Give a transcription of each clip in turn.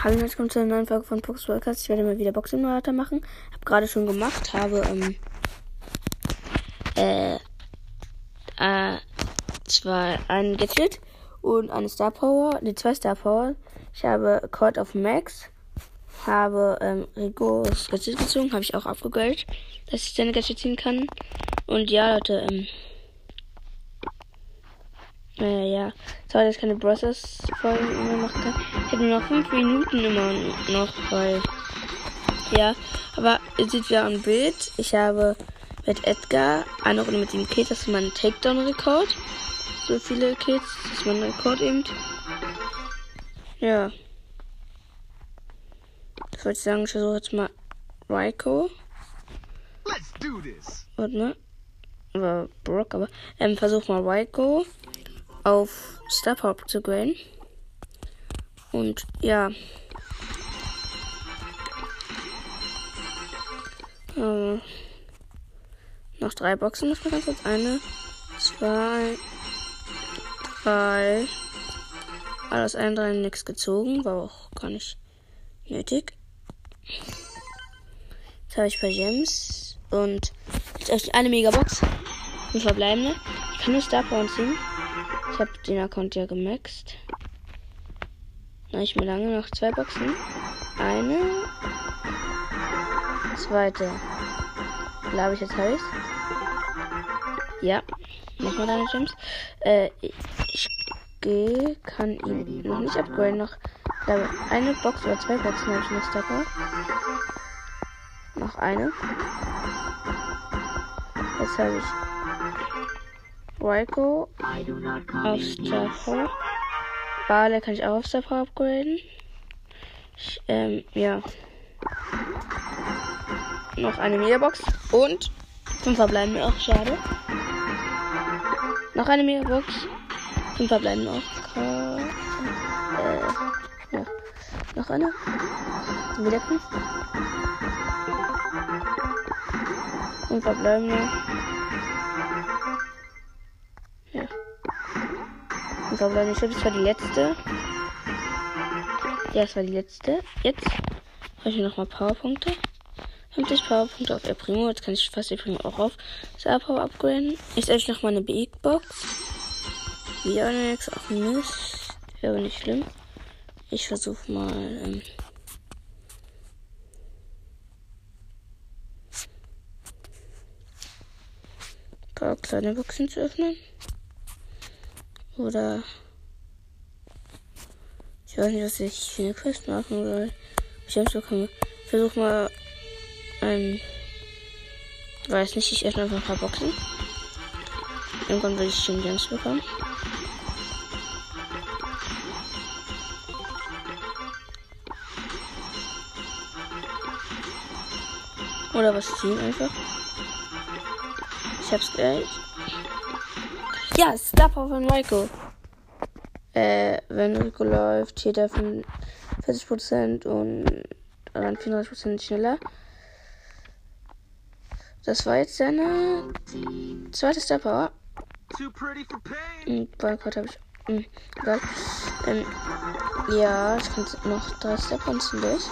Hallo und willkommen zu einer neuen Folge von Fuchs Podcast. Ich werde mal wieder Boxing Simulator machen. Hab gerade schon gemacht, habe ähm, äh, äh, zwei, ein Gadget und eine Star Power, ne, zwei Star Power. Ich habe Cord of Max, habe ähm, Rigos Gadget gezogen, habe ich auch abgegradet, dass ich seine Gadget ziehen kann. Und ja, Leute, ähm, äh, ja, sorry, dass ich keine Brothers Folgen mehr machen kann. Ich habe nur noch 5 Minuten immer noch, weil. Ja, aber ihr seht wieder ein Bild. Ich habe mit Edgar eine Runde mit dem Kids, das ist mein Takedown-Rekord. So viele Kids, das ist mein Rekord eben. Ja. Das wollte ich sagen, ich versuche jetzt mal Raiko. Let's do this. Warte mal. Aber Brock, aber. Ähm, versuch mal Raiko auf Star Power zu graden. Und ja. Äh, noch drei Boxen muss man ganz kurz. Eine, zwei, drei. Alles ein, drei, nichts gezogen. War auch gar nicht nötig. Jetzt habe ich bei Gems. Und jetzt habe ich eine Megabox. Eine verbleibende. Ich kann nur Star Power ziehen. Ich habe den Account ja gemaxt. Na, ich mir lange noch zwei Boxen. Eine. Zweite. Glaube ich, jetzt ich's. Ja. Nochmal deine Gems. Äh, ich gehe, kann ihn noch nicht upgraden. Noch eine Box oder zwei Boxen habe ich noch Star Noch eine. Jetzt habe ich Raiko auf Star. Bale kann ich auch auf Star upgraden. Ich, ähm, ja. Noch eine Megabox und fünf verbleiben mir auch, schade. Noch eine Megabox. Fünf verbleiben auch. Äh, ja. Noch eine. Wieder fünf. Fünf verbleiben mir. Ich glaube, das war die letzte. Ja, das war die letzte. Jetzt habe ich mir nochmal Powerpunkte. 50 Powerpunkte auf El Primo. Jetzt kann ich fast El Primo auch auf Star Power upgraden. Ich nochmal eine Big Box. Wieder eine Max. Ach Mist. Wäre aber nicht schlimm. Ich versuche mal. Ähm ein paar kleine Boxen zu öffnen. Oder. Ich weiß nicht, was ich für eine Quest machen soll. Ich versuch mal ein. Weiß nicht, ich öffne einfach ein paar Boxen. Irgendwann will ich schon Gems bekommen. Oder was ziehen einfach. Ich hab's gleich. Ja, Star Power von Rico. Äh, wenn Rico läuft, steht er 40% und dann 34% schneller. Das war jetzt seine zweite Star Power. Und Boykott habe ich. Mh, hm, egal. Ähm, ja, ich kann noch drei Star Powers durch.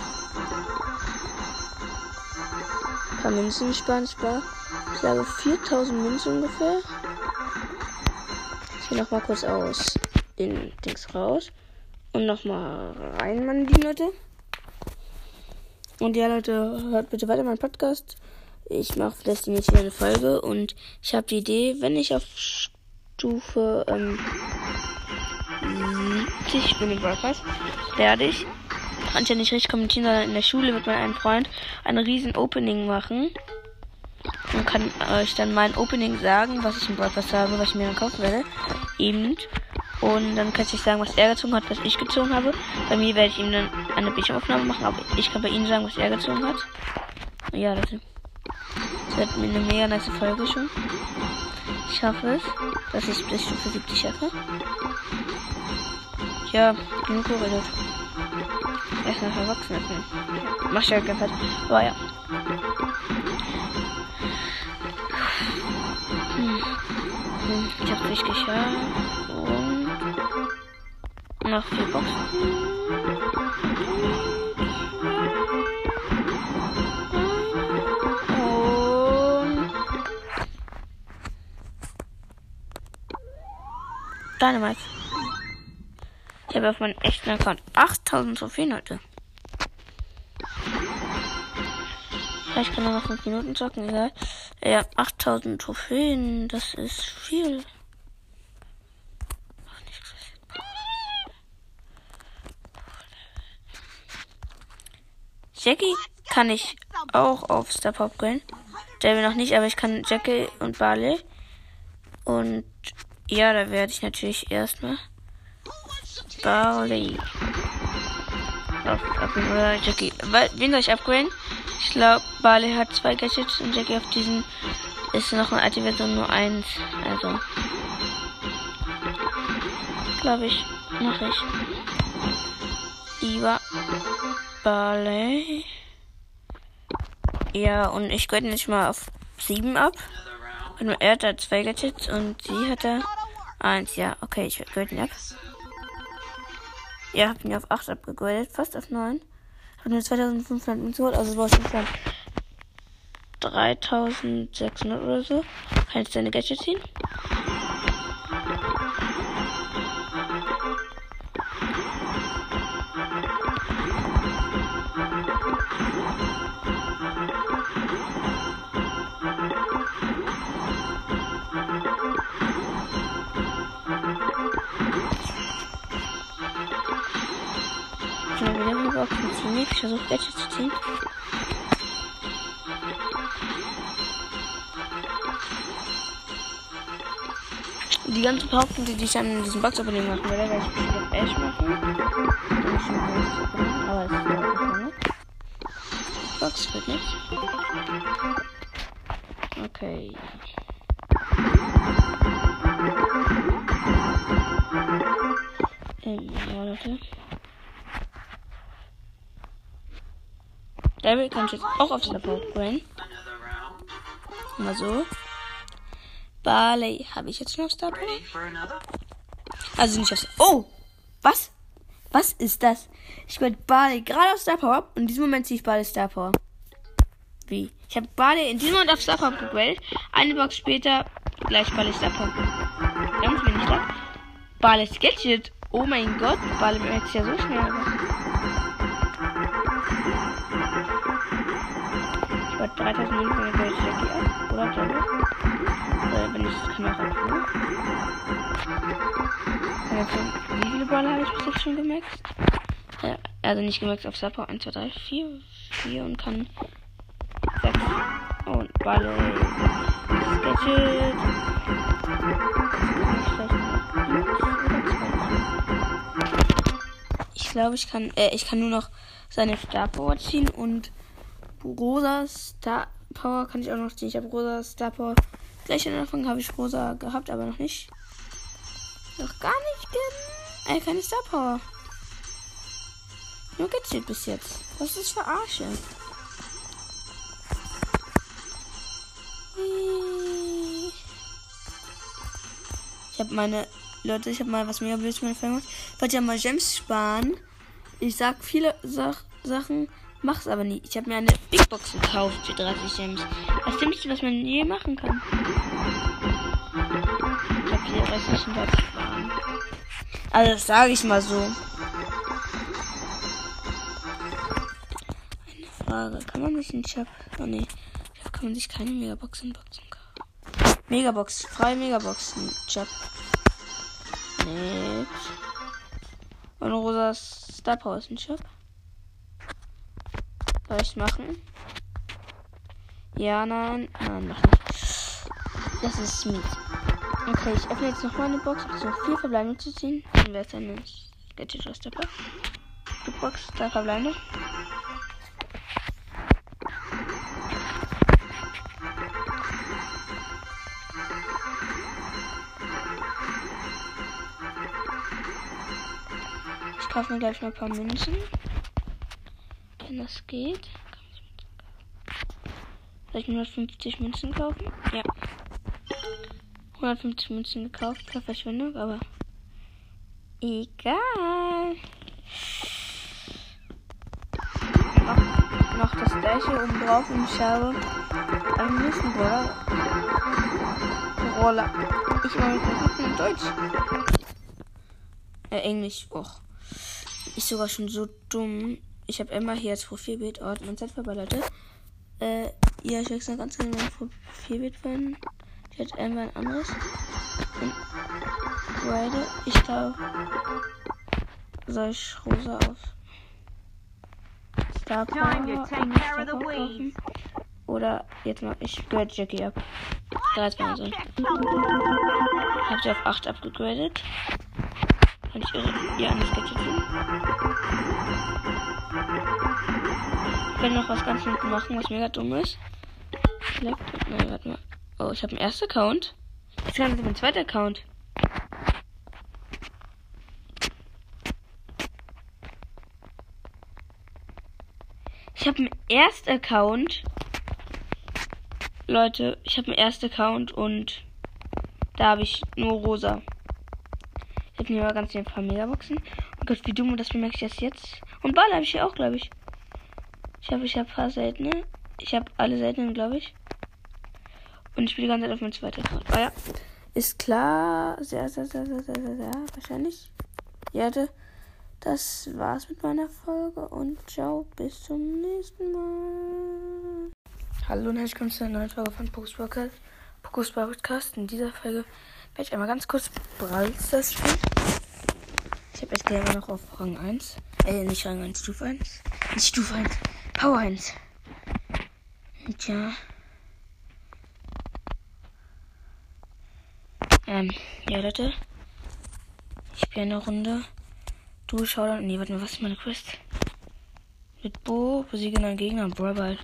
Ein paar Münzen sparen, ich spare. Ich glaube 4000 Münzen ungefähr. Gehe nochmal kurz aus den Dings raus. Und nochmal rein, meine lieben Leute. Und ja, Leute, hört bitte weiter meinen Podcast. Ich mache vielleicht wieder eine Folge. Und ich habe die Idee, wenn ich auf Stufe ähm, 70 bin im Broadcast, werde ich, kann ich ja nicht richtig kommentieren, sondern in der Schule mit meinem Freund ein riesen Opening machen und kann euch dann mein Opening sagen, was ich im Broadcast habe, was ich mir dann kaufen werde. Eben. Und dann kann ich sagen, was er gezogen hat, was ich gezogen habe. Bei mir werde ich ihm dann eine Bildschirmaufnahme machen, aber ich kann bei ihm sagen, was er gezogen hat. Ja, das, wird mir eine mega nice Folge schon. Ich hoffe es, dass ich bis Stufe 70 schaffe. Ja, genug geredet. Erstmal verwachsen. Mach ich halt ganz Aber ja. Ich habe richtig geschafft. Und noch vier Boxen. Und Dynamite. Ich habe auf meinem echten Account 8000 Trophäen heute. Vielleicht kann er noch 5 Minuten zocken, egal. Ja, 8000 Trophäen, das ist viel. Jackie kann ich auch auf Star Pop gehen. Jamie noch nicht, aber ich kann Jackie und Barley. Und ja, da werde ich natürlich erstmal Barley. Auf oder Jackie. Wen soll ich upgraden? Ich glaube, Barley hat zwei Gadgets und Jackie auf diesen ist noch eine alte Version nur eins. Also. Glaube ich. Mache ich. Lieber Barley. Ja, und ich grade nicht mal auf 7 ab. Und er hat da zwei Gadgets und sie hat da eins. Ja, okay, ich grade ihn ab. Ja, hab ihn auf 8 abgegradet, fast auf 9. Hab nur 2500 Münzen also war es insgesamt 3600 oder so. Kann jetzt seine Gadgets ziehen. Nicht. Ich versuche Gadget zu ziehen. Die ganzen Hauptpunkte, die ich dann in diesem Box-Opening machen werde, werde ich auf Ash machen. Aber es ist auch nicht. Box wird nichts. Okay. Ähm, ja, Leute. Daryl kann ich jetzt auch aufs Labor bringen. Mal so. Barley habe ich jetzt noch Star. Also nicht aufs. Oh! Was? Was ist das? Ich werde Barley gerade auf Star Power und in diesem Moment ziehe ich Barley Star. Wie? Ich habe Barley in diesem Moment auf Star Power gegradet. Eine Box später gleich Barley Star Power. Ganz wenig da. Barley Gadget. Oh mein Gott, Barley jetzt ja so schnell. 3000 Münzen bei Jackie ab. Oder Jackie? Äh, wenn ich das kann auch abholen. Also, wie viele Baller habe ich bis jetzt schon gemaxt? Äh, also nicht gemaxt auf Supper. 1, 2, 3, 4, 4 und kann 6. Und Balle. Sketchet. Ich glaube, ich kann, äh, ich kann nur noch seine Star Power ziehen und rosa Star Power kann ich auch noch ziehen. Ich habe rosa Star Power. Gleich am Anfang habe ich rosa gehabt, aber noch nicht. Noch gar nicht. Gen äh, keine Star Power. Nur gezählt bis jetzt. Was ist für Arsche? Ich habe meine Leute, ich habe mal was mega blöd mit meiner Firma. Ich wollte ja mal Gems sparen. Ich sag viele Sach Sachen, Mach's aber nie. Ich habe mir eine Big Box gekauft für 30 Gems. Das Dümmste, was man je machen kann. Ich habe hier restlichen Platz sparen. Also das sage ich mal so. Eine Frage. Kann man nicht einen Shop... Oh ne. Kann man sich keine Megaboxen boxen kaufen. Megabox. Freie Megaboxen. Shop. Nicht. Und rosa Star Power ist ein Shop. Soll ich machen? Ja, nein. Nein, mach nicht. Das ist Smith. Okay, ich öffne jetzt noch mal eine Box, um so vier Verbleibende zu ziehen. Dann wäre es eine Gadget aus der Box. Die Box, da Verbleibende. Ich kaufe mir gleich mal ein paar Münzen wenn das geht. Soll ich 150 Münzen kaufen? Ja. 150 Münzen gekauft, per Verschwendung, aber egal. Noch, noch das gleiche oben drauf und ich habe einen nächsten Roller. Roller. Ich mit guten Deutsch. Äh, Englisch. Och. Ich sogar schon so dumm. Ich habe Emma hier als Profilbild. Mein Zeit vorbei, Leute. Äh, ja, ich wechsle ganz gerne mein Profilbild von. Ich hätte Emma ein anderes. Und beide. Ich glaube. Soll ich rosa auf? Star Power und. Oder jetzt mal, ich grade Jackie ab. 13 so. Check something. Hab sie auf 8 abgegradet. Kann ich irre? Ja, nicht gadget Ich will noch was ganz hinten machen, was mega dumm ist. Vielleicht. Nein, warte mal. Oh, ich habe einen ersten Account. Jetzt kann ich mein zweiter Account. Ich habe einen ersten Account. Leute, ich habe einen ersten Account und da habe ich nur rosa. Ich habe mir mal ganz ein paar Megaboxen. Oh Gott, wie dumm, das bemerke ich erst jetzt. Und Ball habe ich hier auch, glaube ich. Ich habe ich hab ein paar seltene. Ich habe alle seltenen, glaube ich. Und ich spiele die ganze Zeit auf meinem zweiten Account. Ah ja. Ist klar. Sehr, sehr, sehr, sehr, sehr, sehr, sehr wahrscheinlich. Ja, da- das war's mit meiner Folge und ciao, bis zum nächsten Mal. Hallo und herzlich willkommen zu einer neuen Folge von Pokus Podcast. In dieser Folge werde ich einmal ganz kurz Brawl Stars spielen. Ich habe jetzt immer noch auf Rang 1. Äh, nicht Rang 1, Stufe 1. Nicht Stufe 1, Power 1. Und ja. Ähm, ja, Leute. Ich spiele eine Runde. Du schau dann. Nee, warte mal, was ist meine Quest? Mit Bo besiege neuen Gegner. Brawl.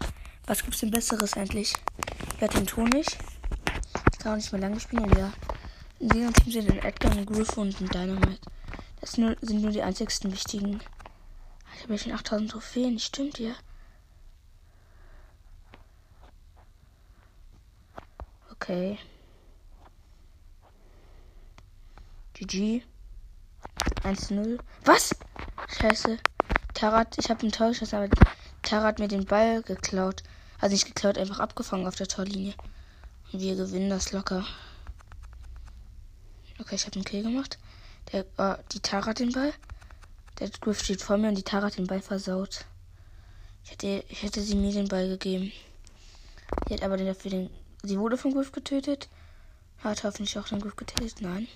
Was gibt's denn Besseres endlich? Ich hatte den Ton nicht. Ich kann auch nicht mehr lange spielen. Und ja. In diesem Team sind ein Edgar, ein Griff und ein Dynamite. Das sind nur die einzigsten wichtigen. Ich habe ja schon 8000 Trophäen. Stimmt ja. Okay. GG. 1-0. Was? Scheiße. Tarat, ich habe einen Tor geschossen, aber Tara hat mir den Ball geklaut. Also nicht geklaut, einfach abgefangen auf der Torlinie. Und wir gewinnen das locker. Okay, ich habe einen Kill gemacht. Der, äh, die Tara hat den Ball. Der Griff steht vor mir und die Tara hat den Ball versaut. Ich hätte, ich hätte sie mir den Ball gegeben. Sie hat aber den dafür den. Sie wurde vom Griff getötet. Hat hoffentlich auch den Griff getötet. Nein.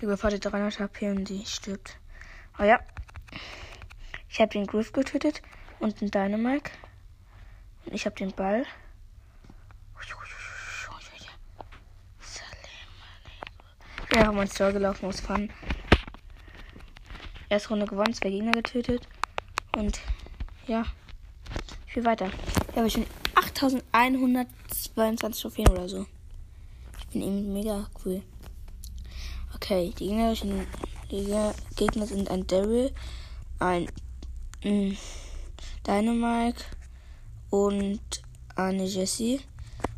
Der Griff hatte 300 HP und die stirbt. Oh ja. Ich habe den Griff getötet und den Dynamite. Und ich habe den Ball. Bin einfach mal ins Tor gelaufen aus Fun. Erste Runde gewonnen, zwei Gegner getötet. Und ja, ich spiele weiter. Ich habe schon 8122 Trophäen oder so. Ich bin eben mega cool. Okay, die Gegner, Gegner sind ein Daryl, ein mh, Dynamite und eine Jessie.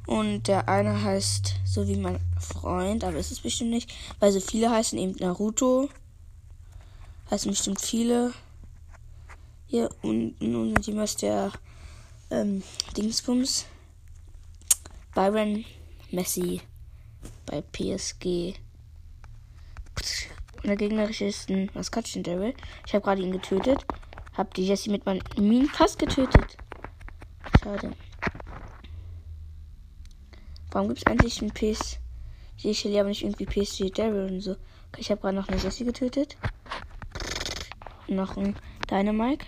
Und der eine heißt so wie mein Freund, aber ist es bestimmt nicht, weil so viele heißen eben Naruto. Heißen bestimmt viele. Hier unten und jemand ist der ähm, Dingsbums. Byron Messi bei PSG. Und der gegnerische ist ein Maskottchen Daryl. Ich habe gerade ihn getötet. Hab die Jessie mit meinen Minen fast getötet. Schade. Warum gibt es eigentlich ein PS? Ich will aber nicht irgendwie PSG Daryl und so. Okay, ich habe gerade noch eine Jessie getötet. Noch ein Dynamite.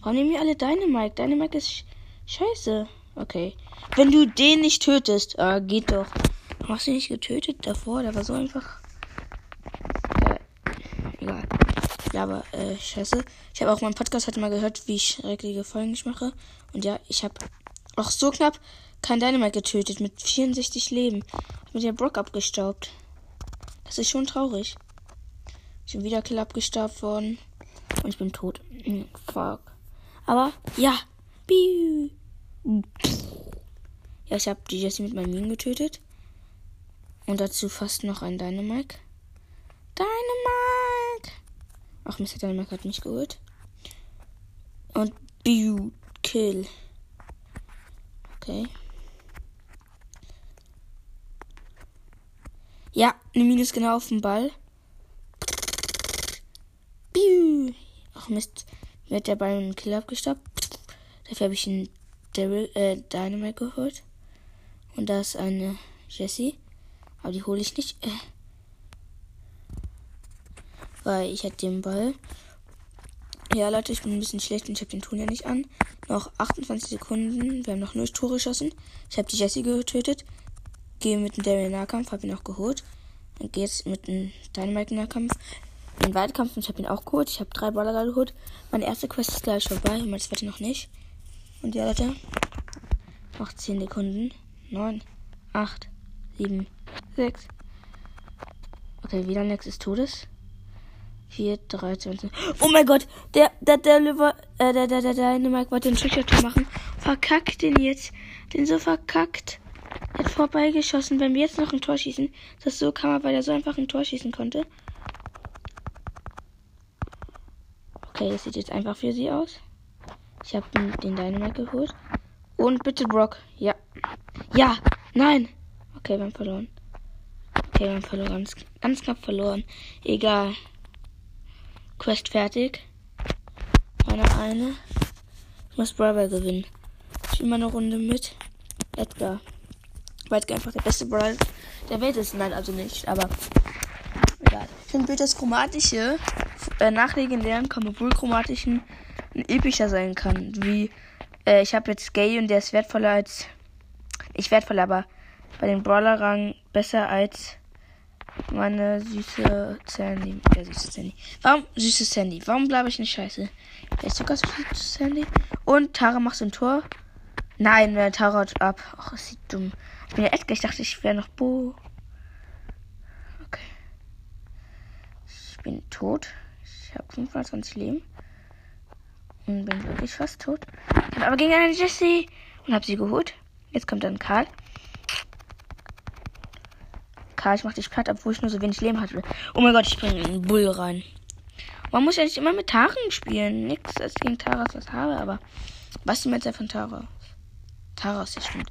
Warum nehmen wir alle Dynamite? Dynamite ist sch scheiße. Okay. Wenn du den nicht tötest, ah, geht doch. Warum hast du ihn nicht getötet davor? Der war so einfach. Äh, egal. Ja, aber äh, scheiße. Ich habe auch meinen Podcast heute mal gehört, wie ich schreckliche Folgen ich mache. Und ja, ich habe auch so knapp kein Dynamite getötet mit 64 Leben. Mit der Brock abgestaubt. Das ist schon traurig. Ich bin wieder Kill abgestaubt worden. Und ich bin tot. Hm, fuck. Aber ja. Biu. Ja, ich habe die Jessie mit meinen Minen getötet. Und dazu fast noch ein Dynamite. Dynamite! Ach, Mr. Dynamite hat mich geholt. Und Biu. Kill. Okay. Ja, eine Minus genau auf dem Ball. Ach Mist, mir hat der Ball einen Killer abgestoppt. Dafür habe ich einen Daryl, äh, Dynamite geholt. Und da ist eine Jessie. Aber die hole ich nicht. Äh, weil ich hatte den Ball. Ja, Leute, ich bin ein bisschen schlecht und ich habe den Ton ja nicht an. Noch 28 Sekunden. Wir haben noch 0 Tore geschossen. Ich habe die Jessie getötet. Gehe mit dem Daryl Nahkampf, habe ihn auch geholt. Dann geht's mit dem Dynamite Nahkampf. Den Weitkampf und ich habe ihn auch geholt. Ich habe drei Baller geholt. Meine erste Quest ist gleich vorbei und meine zweite noch nicht. Und ja, Leute. Noch 10 Sekunden. 9, 8, 7, 6. Okay, wieder nächstes Todes. 4, 3, 2, 1. Oh mein Gott! Der, der, der Liver, äh, der, der, der, der Mike wollte den Schüchtertor machen. Verkackt den jetzt. Den so verkackt. Hat vorbeigeschossen. Wenn wir jetzt noch ein Tor schießen, das so man, weil er so einfach ein Tor schießen konnte. Okay, das sieht jetzt einfach für sie aus. Ich habe den Dynamite geholt. Und bitte Brock. Ja. Ja. Nein. Okay, wir haben verloren. Okay, wir haben verloren. Ganz, knapp verloren. Egal. Quest fertig. Meine eine. Ich muss Brawler gewinnen. Ich will mal eine Runde mit Edgar. Weil Edgar einfach der beste Brawler der Welt ist. Nein, also nicht. Aber egal. Ich finde, das chromatische äh, nach legendären chromatischen ein epischer sein kann. Wie, äh, ich habe jetzt Gay und der ist wertvoller als. Nicht wertvoller, aber bei den Brawler-Rang besser als meine süße Sandy. Ja, süße Sandy. Warum süße Sandy? Warum bleibe ich nicht scheiße? Wer ist sogar süße Sandy? Und Tara macht so ein Tor. Nein, wer Tara haut ab. Ach, das sieht dumm. Ich bin ja Edgar. Ich dachte, ich wäre noch Bo. Okay. Ich bin tot. Ich habe 25 Leben. Und bin wirklich fast tot. Ich habe aber gegen eine Jessie. Und habe sie geholt. Jetzt kommt dann Karl. Karl, ich mach dich platt, obwohl ich nur so wenig Leben hatte. Oh mein Gott, ich bringe einen Bull rein. Man muss ja nicht immer mit Taren spielen. Nix als gegen Taras was habe, aber was du mit der von Tara? Taras, das stimmt.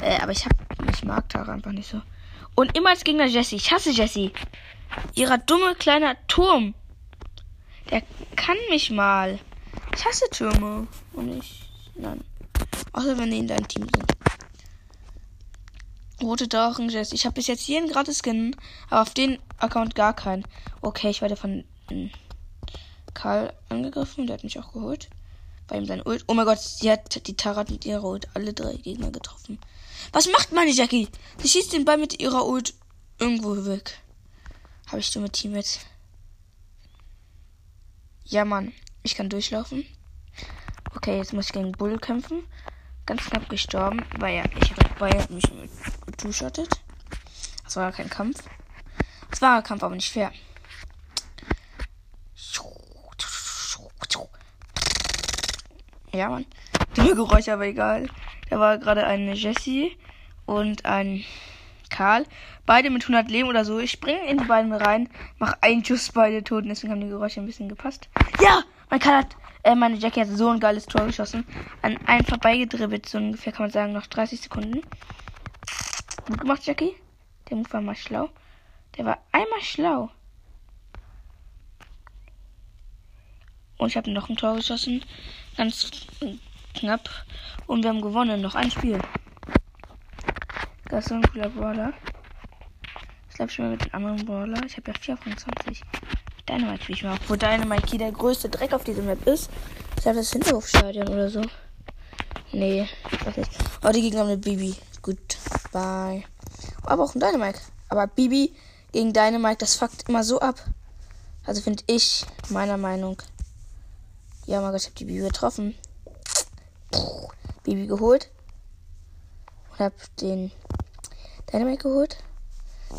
Äh, aber ich hab, ich mag Tara einfach nicht so. Und immer als Gegner Jessie. Ich hasse Jessie. Ihrer dumme kleiner Turm. Der kann mich mal. Ich hasse Türme. Und ich. Nein. Außer wenn die in deinem Team sind. Rote Drachen, Jess. Ich habe bis jetzt jeden gratis Skin, aber auf den Account gar keinen. Okay, ich werde von hm, Karl angegriffen. Der hat mich auch geholt. Bei ihm sein Ult. Oh mein Gott, sie hat die Tarat mit ihrer Ult alle drei Gegner getroffen. Was macht meine Jackie? Sie schießt den Ball mit ihrer Ult irgendwo weg. Habe ich dumme Teammates? Ja, Mann. Ich kann durchlaufen. Okay, jetzt muss ich gegen Bull kämpfen. Ganz knapp gestorben, weil ja, ich habe Bayern mich two-shottet. Das war kein Kampf. Es war ein Kampf, aber nicht fair. Ja, Mann. Dumme Geräusche, aber egal. Da war gerade eine Jessie und ein Karl. Beide mit 100 Leben oder so. Ich springe in die beiden rein, mach einen Schuss, beide tot. Deswegen haben die Geräusche ein bisschen gepasst. Ja! Mein Karl hat, äh, meine Jackie hat so ein geiles Tor geschossen. An einen vorbeigedribbelt, so ungefähr kann man sagen, noch 30 Sekunden. Gut gemacht, Jackie. Der Move war mal schlau. Der war einmal schlau. Und ich habe noch ein Tor geschossen. Ganz knapp. Und wir haben gewonnen. Noch ein Spiel. Das ist so ein cooler Brawler. Ich glaube schon mal mit dem anderen Brawler. Ich habe ja 4 von 20. Dynamite spiele ich mal. Obwohl Dynamite der größte Dreck auf diesem Map ist. Ich glaube, das Hinterhofstadion oder so. Nee, ich weiß nicht. Oh, die Gegner eine Bibi. Gut, bye. Aber auch ein Dynamite. Aber Bibi gegen Dynamite, das fuckt immer so ab. Also finde ich, meiner Meinung. Ja, mein Gott, ich habe die Bibi getroffen. Bibi geholt. Und hab den Dynamite geholt.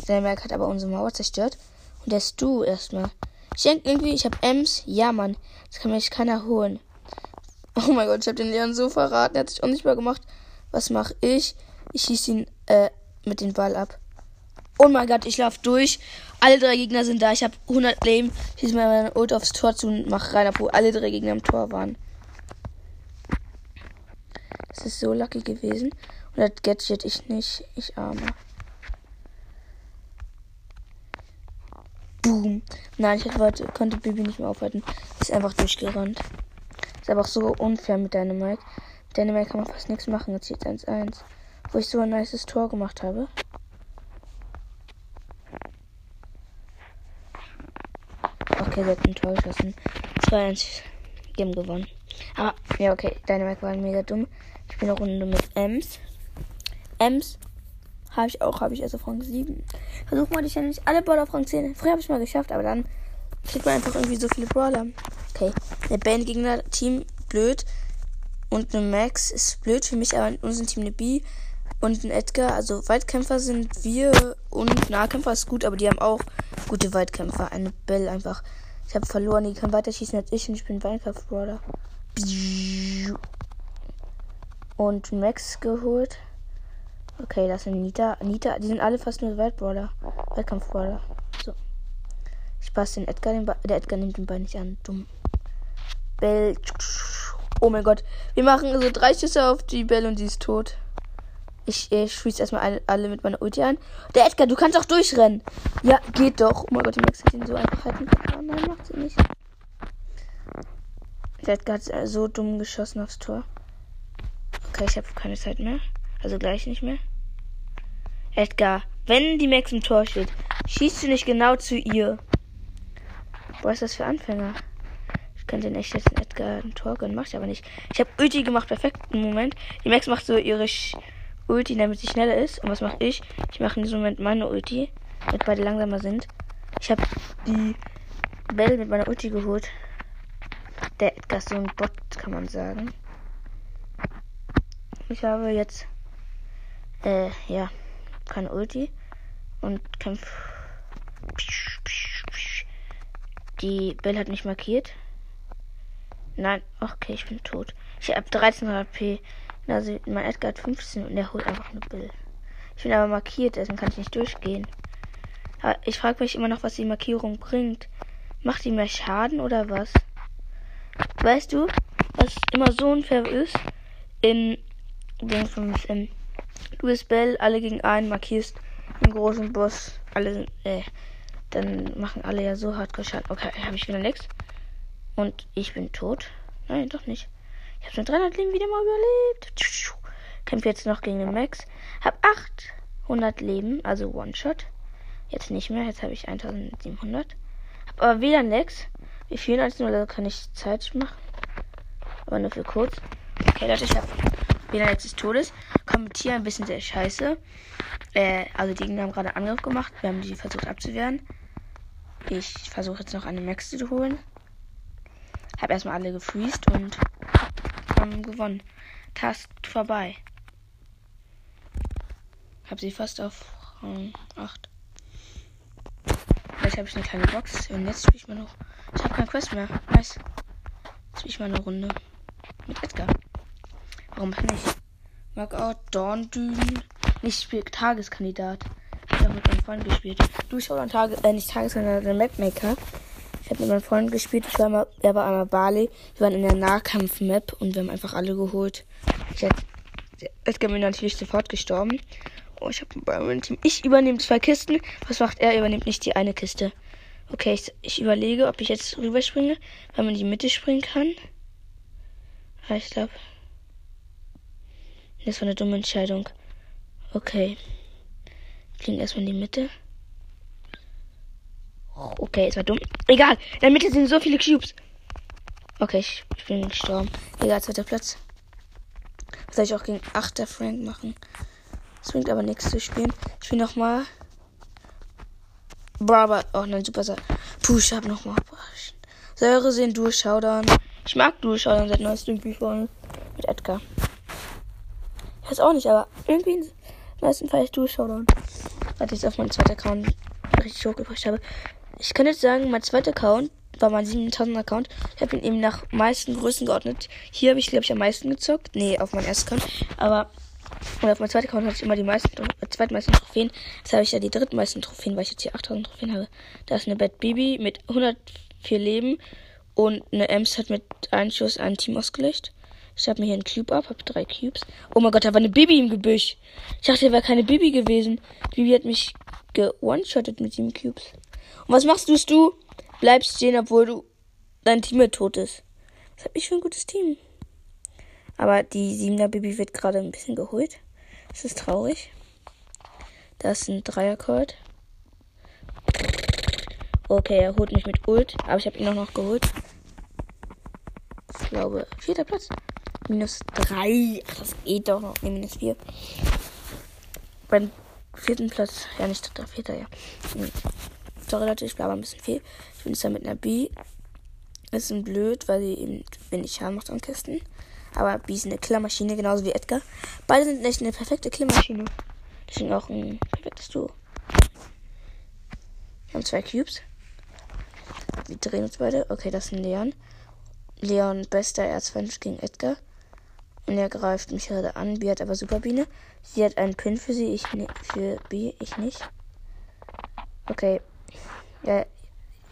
Dynamite hat aber unsere Mauer zerstört. Und der Stu erstmal. Ich denke irgendwie, ich habe Ems. Ja, Mann. Das kann mich keiner holen. Oh mein Gott, ich habe den Leon so verraten. Er hat sich unsichtbar gemacht. Was mache ich? Ich schieße ihn äh, mit dem Ball ab. Oh mein Gott, ich laufe durch. Alle drei Gegner sind da. Ich habe 100 Leben. Schieße mir meine Ult aufs Tor zu und mache rein, obwohl alle drei Gegner im Tor waren. Das ist so lucky gewesen. Und das Gadget ich nicht. Ich arme. Boom. Nein, ich wollte, konnte Bibi nicht mehr aufhalten. Ist einfach durchgerannt. Ist aber auch so unfair mit Dynamite. Mit Dynamite kann man fast nichts machen. Jetzt steht 1-1. Wo ich so ein nices Tor gemacht habe. Okay, wir hat ein Tor geschossen. 2-1. Game gewonnen. Aber, ja, okay. Dynamite war mega dumm. Ich bin eine Runde mit Ems. Ems habe ich auch, habe ich auf Rang 7. Versuch mal dich ja nicht alle Brawler auf Rang 10. Früher habe ich mal geschafft, aber dann kriegt man einfach irgendwie so viele Brawler. Okay, der Band-Gegner-Team blöd. Und eine Max ist blöd für mich, aber in unserem Team eine B und ein Edgar. Also Weitkämpfer sind wir und Nahkämpfer ist gut, aber die haben auch gute Weitkämpfer. Eine Bell einfach. Ich habe verloren, die kann weiter schießen als ich und ich bin Weinkampf-Brawler. Und Max geholt. Okay, das sind Nita. Nita, die sind alle fast nur Weltbrawler. Wettkampfbrawler. So. Ich passe den Edgar, den der Edgar nimmt den Ball nicht an. Dumm. Bell. Oh mein Gott. Wir machen so drei Schüsse auf die Bell und sie ist tot. Ich, ich schieße erstmal alle, alle mit meiner Ulti an. Der Edgar, du kannst doch durchrennen. Ja, geht doch. Oh mein Gott, die Max hat ihn so einfach halten. Oh nein, macht sie nicht. Der Edgar hat so dumm geschossen aufs Tor. Okay, ich habe keine Zeit mehr. Also gleich nicht mehr. Edgar, wenn die Max im Tor steht, schießt du nicht genau zu ihr. Was ist das für Anfänger? Ich könnte den echt jetzt in Edgar ein Tor gönnen, mach ich aber nicht. Ich habe Ulti gemacht, perfekten Moment. Die Max macht so ihre Sch Ulti, damit sie schneller ist. Und was mache ich? Ich mache in diesem Moment meine Ulti, damit beide langsamer sind. Ich habe die Bell mit meiner Ulti geholt. Der Edgar ist so ein Bot, kann man sagen. Ich habe jetzt äh, ja, keine Ulti und kämpft. Die Bell hat mich markiert. Nein, okay, ich bin tot. Ich habe 13 HP. Also mein Edgar hat 15 und er holt einfach eine Bill. Ich bin aber markiert, deswegen kann ich nicht durchgehen. Aber ich frage mich immer noch, was die Markierung bringt. Macht die mehr Schaden oder was? Weißt du, was immer so unfair ist? In den 5 M. Du bist Bell, alle gegen einen, markierst einen großen Boss. Alle, äh, dann machen alle ja so hart Schaden. Okay, habe ich wieder nichts. Und ich bin tot. Nein, doch nicht. Ich habe schon 300 Leben wieder mal überlebt. Kämpfe jetzt noch gegen den Max. Hab 800 Leben, also One-Shot. Jetzt nicht mehr, jetzt habe ich 1700. Hab aber wieder Nex. Wie viel als nur, also kann ich Zeit machen. Aber nur für kurz. Okay, Leute, ich habe wieder Nex des Todes. Kommentiere ein bisschen sehr scheiße. Äh, also die Gegner haben gerade Angriff gemacht. Wir haben die versucht abzuwehren. Ich versuche jetzt noch eine Max zu holen. Hab erstmal alle gefreezed und haben gewonnen. Task vorbei. Hab sie fast auf Rang 8. Vielleicht habe ich eine kleine Box. Und jetzt spiele ich mal noch. Ich habe keine Quest mehr. Nice. Jetzt spiele ich mal eine Runde mit Edgar. Warum nicht? Markout, Dorndünen. Nicht spielt Tageskandidat. Ich habe auch mit meinem Freund gespielt. Du schau dann Tage, äh, nicht Tageskandidat, der Mapmaker. Ich habe mit meinem Freund gespielt. Ich war mal, er war einmal Bali. Wir waren in der Nahkampf-Map und wir haben einfach alle geholt. Ich hätte, Edgar mir natürlich sofort gestorben. Oh, ich habe bei meinem Team. Ich übernehme zwei Kisten. Was macht er? Er übernimmt nicht die eine Kiste. Okay, ich, ich überlege, ob ich jetzt rüberspringe, weil man in die Mitte springen kann. Ja, ich glaube. Das war eine dumme Entscheidung. Okay. Fliegen erstmal in die Mitte. Okay, es war dumm. Egal, in der Mitte sind so viele Cubes. Okay, ich, ich bin gestorben. Egal, zweiter Platz. Was soll ich auch gegen 8 Frank machen? Es bringt aber nichts zu spielen. Ich will nochmal. Barber. Oh nein, super Sache. Ich hab nochmal. Säure sehen, Dual Showdown. Ich mag Dual Showdown seit neuestem Büchern mit Edgar. Ich weiß auch nicht, aber irgendwie meistens fahre ich Dual Showdown. Weil ich auf meinen zweiten Account richtig hochgebracht habe. Ich kann jetzt sagen, mein zweiter Account war mein 7000 Account. Ich habe ihn eben nach meisten Größen geordnet. Hier habe ich, glaube ich, am meisten gezockt. Nee, auf meinem ersten Account. Aber und auf meinem zweiten Account hatte ich immer die meisten, äh, zweitmeisten Trophäen. Jetzt habe ich ja die drittmeisten Trophäen, weil ich jetzt hier 8000 Trophäen habe. Da ist eine Bad Bibi mit 104 Leben und eine Ems hat mit einem Schuss ein Team ausgelöscht. Ich habe mir hier einen Cube ab, habe drei Cubes. Oh mein Gott, da war eine Bibi im Gebüsch. Ich dachte, da wäre keine Bibi gewesen. Bibi hat mich ge-one-shottet mit sieben Cubes. Und was machst du? Du bleibst stehen, obwohl du dein Team tot ist. Was hab ich für ein gutes Team? Aber die 7er Baby wird gerade ein bisschen geholt. Das ist traurig. Das ist ein Dreiercolt. Okay, er holt mich mit Ult, aber ich habe ihn auch noch geholt. Ich glaube, vierter Platz. Minus drei. Ach, das geht doch noch. Nee, minus vier. Beim vierten Platz. Ja, nicht dritter, vierter, ja. Sorry, Leute, ich bleibe ein bisschen viel. Ich bin jetzt da mit einer B. Ist ein blöd, weil sie eben wenig Schaden macht an Kisten. Aber B ist eine Killermaschine, genauso wie Edgar. Beide sind echt eine perfekte Killermaschine. Deswegen auch ein perfektes Duo. Wir haben zwei Cubes. Wir drehen uns beide. Okay, das ist ein Leon. Leon bester Erzfeind gegen Edgar. Und er greift mich gerade an. B hat aber Superbiene. Sie hat einen Pin für sie, ich ne für B, ich nicht. Okay. Ja,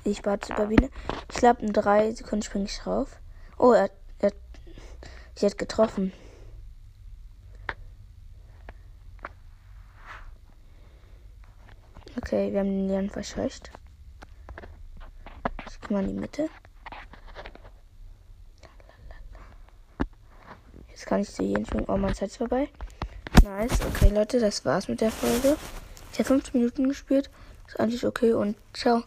ich bat Superbiene. Ich glaube, in drei Sekunden springe ich drauf. Oh, er, er, sie hat getroffen. Okay, wir haben den Leon verscheucht. Ich gehe mal in die Mitte. Jetzt kann ich zu jedem springen. Oh, meine Zeit ist vorbei. Nice. Okay, Leute, das war's mit der Folge. Ich habe 15 Minuten gespielt. Ist eigentlich okay und ciao.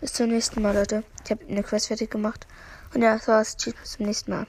Bis zum nächsten Mal, Leute. Ich habe eine Quest fertig gemacht. Und ja, das war's. Tschüss, bis zum nächsten Mal.